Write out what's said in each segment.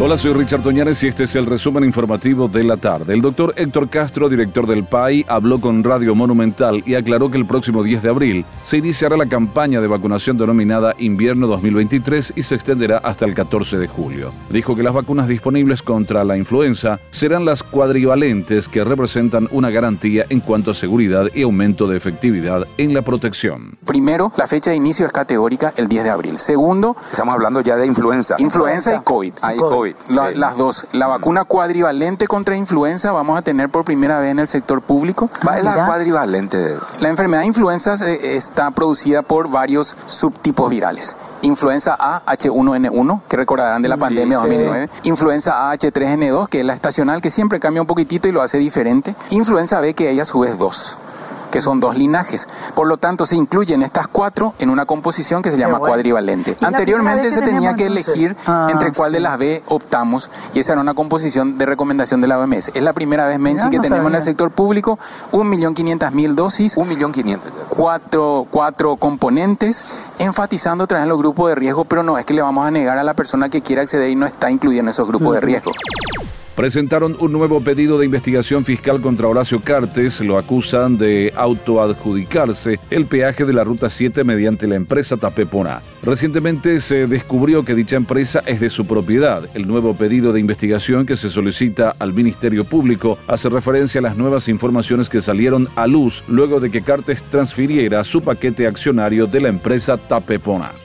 Hola, soy Richard Toñanes y este es el resumen informativo de la tarde. El doctor Héctor Castro, director del PAI, habló con Radio Monumental y aclaró que el próximo 10 de abril se iniciará la campaña de vacunación denominada Invierno 2023 y se extenderá hasta el 14 de julio. Dijo que las vacunas disponibles contra la influenza serán las cuadrivalentes que representan una garantía en cuanto a seguridad y aumento de efectividad en la protección. Primero, la fecha de inicio es categórica el 10 de abril. Segundo, estamos hablando ya de influenza. Influenza, y COVID. Hay COVID. Las dos. La vacuna cuadrivalente contra influenza vamos a tener por primera vez en el sector público. ¿Cuál es la cuadrivalente? La enfermedad de influenza eh, está producida por varios subtipos virales. Influenza A H1N1, que recordarán de la pandemia de 2009, influenza A H3N2, que es la estacional, que siempre cambia un poquitito y lo hace diferente, influenza B, que ella a su vez dos que son dos linajes. Por lo tanto, se incluyen estas cuatro en una composición que se llama cuadrivalente. Anteriormente se tenía que elegir ah, entre cuál de las B optamos y esa era una composición de recomendación de la OMS. Es la primera vez, Menchi, que tenemos en el sector público 1.500.000 dosis. 1.500.000. Cuatro, cuatro componentes, enfatizando otra vez los grupos de riesgo, pero no es que le vamos a negar a la persona que quiera acceder y no está incluida en esos grupos de riesgo presentaron un nuevo pedido de investigación fiscal contra Horacio Cartes. Lo acusan de autoadjudicarse el peaje de la Ruta 7 mediante la empresa Tapepona. Recientemente se descubrió que dicha empresa es de su propiedad. El nuevo pedido de investigación que se solicita al Ministerio Público hace referencia a las nuevas informaciones que salieron a luz luego de que Cartes transfiriera su paquete accionario de la empresa Tapepona.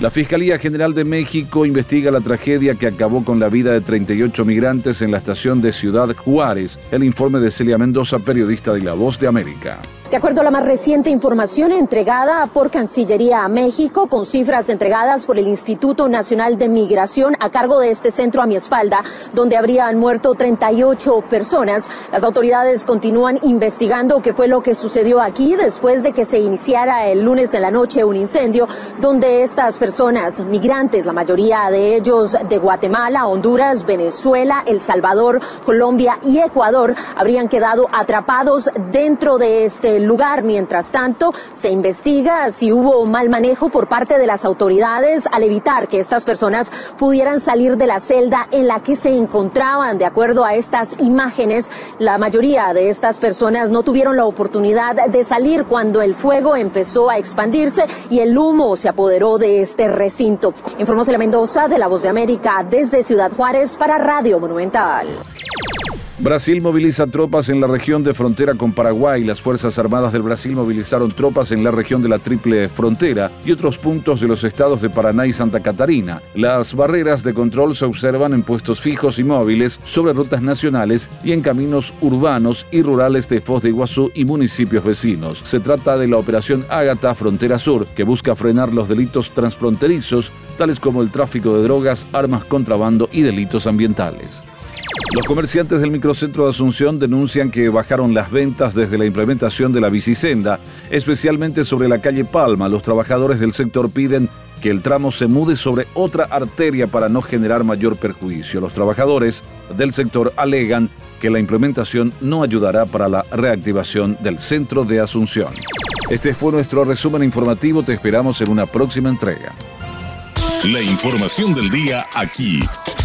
La Fiscalía General de México investiga la tragedia que acabó con la vida de 38 migrantes en la estación de Ciudad Juárez. El informe de Celia Mendoza, periodista de La Voz de América. De acuerdo a la más reciente información entregada por Cancillería a México, con cifras entregadas por el Instituto Nacional de Migración a cargo de este centro a mi espalda, donde habrían muerto 38 personas, las autoridades continúan investigando qué fue lo que sucedió aquí después de que se iniciara el lunes en la noche un incendio donde estas personas, migrantes, la mayoría de ellos de Guatemala, Honduras, Venezuela, El Salvador, Colombia y Ecuador, habrían quedado atrapados dentro de este lugar. Mientras tanto, se investiga si hubo mal manejo por parte de las autoridades al evitar que estas personas pudieran salir de la celda en la que se encontraban. De acuerdo a estas imágenes, la mayoría de estas personas no tuvieron la oportunidad de salir cuando el fuego empezó a expandirse y el humo se apoderó de este recinto. Informó Celia Mendoza de La Voz de América desde Ciudad Juárez para Radio Monumental. Brasil moviliza tropas en la región de frontera con Paraguay. Las Fuerzas Armadas del Brasil movilizaron tropas en la región de la Triple Frontera y otros puntos de los estados de Paraná y Santa Catarina. Las barreras de control se observan en puestos fijos y móviles sobre rutas nacionales y en caminos urbanos y rurales de Foz de Iguazú y municipios vecinos. Se trata de la operación Ágata Frontera Sur, que busca frenar los delitos transfronterizos, tales como el tráfico de drogas, armas contrabando y delitos ambientales. Los comerciantes del microcentro de Asunción denuncian que bajaron las ventas desde la implementación de la bicisenda, especialmente sobre la calle Palma. Los trabajadores del sector piden que el tramo se mude sobre otra arteria para no generar mayor perjuicio. Los trabajadores del sector alegan que la implementación no ayudará para la reactivación del centro de Asunción. Este fue nuestro resumen informativo, te esperamos en una próxima entrega. La información del día aquí